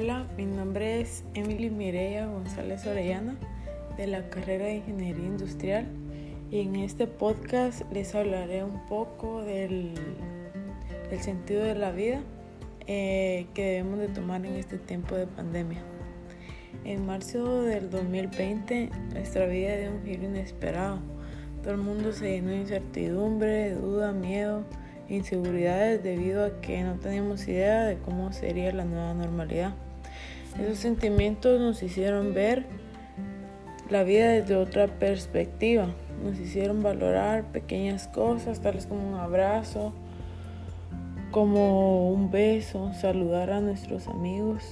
Hola, mi nombre es Emily Mireya González Orellana de la carrera de Ingeniería Industrial y en este podcast les hablaré un poco del, sentido de la vida eh, que debemos de tomar en este tiempo de pandemia. En marzo del 2020 nuestra vida dio un giro inesperado. Todo el mundo se llenó de incertidumbre, duda, miedo inseguridades debido a que no teníamos idea de cómo sería la nueva normalidad. Esos sentimientos nos hicieron ver la vida desde otra perspectiva, nos hicieron valorar pequeñas cosas, tales como un abrazo, como un beso, saludar a nuestros amigos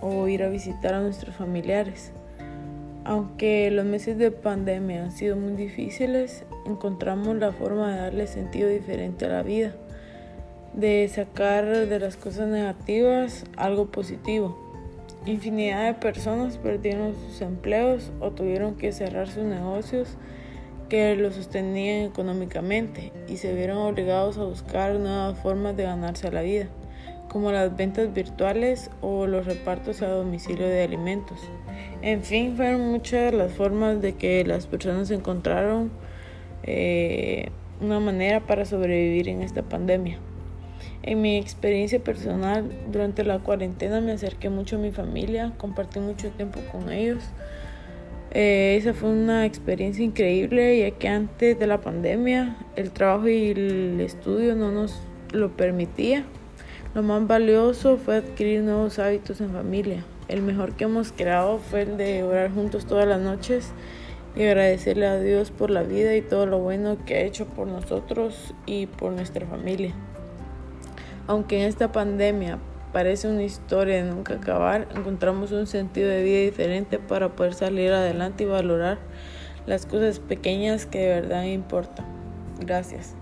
o ir a visitar a nuestros familiares. Aunque los meses de pandemia han sido muy difíciles, encontramos la forma de darle sentido diferente a la vida, de sacar de las cosas negativas algo positivo. Infinidad de personas perdieron sus empleos o tuvieron que cerrar sus negocios que los sostenían económicamente y se vieron obligados a buscar nuevas formas de ganarse la vida, como las ventas virtuales o los repartos a domicilio de alimentos. En fin, fueron muchas las formas de que las personas encontraron eh, una manera para sobrevivir en esta pandemia. En mi experiencia personal, durante la cuarentena me acerqué mucho a mi familia, compartí mucho tiempo con ellos. Eh, esa fue una experiencia increíble ya que antes de la pandemia el trabajo y el estudio no nos lo permitía. Lo más valioso fue adquirir nuevos hábitos en familia. El mejor que hemos creado fue el de orar juntos todas las noches y agradecerle a Dios por la vida y todo lo bueno que ha hecho por nosotros y por nuestra familia. Aunque en esta pandemia parece una historia de nunca acabar, encontramos un sentido de vida diferente para poder salir adelante y valorar las cosas pequeñas que de verdad importan. Gracias.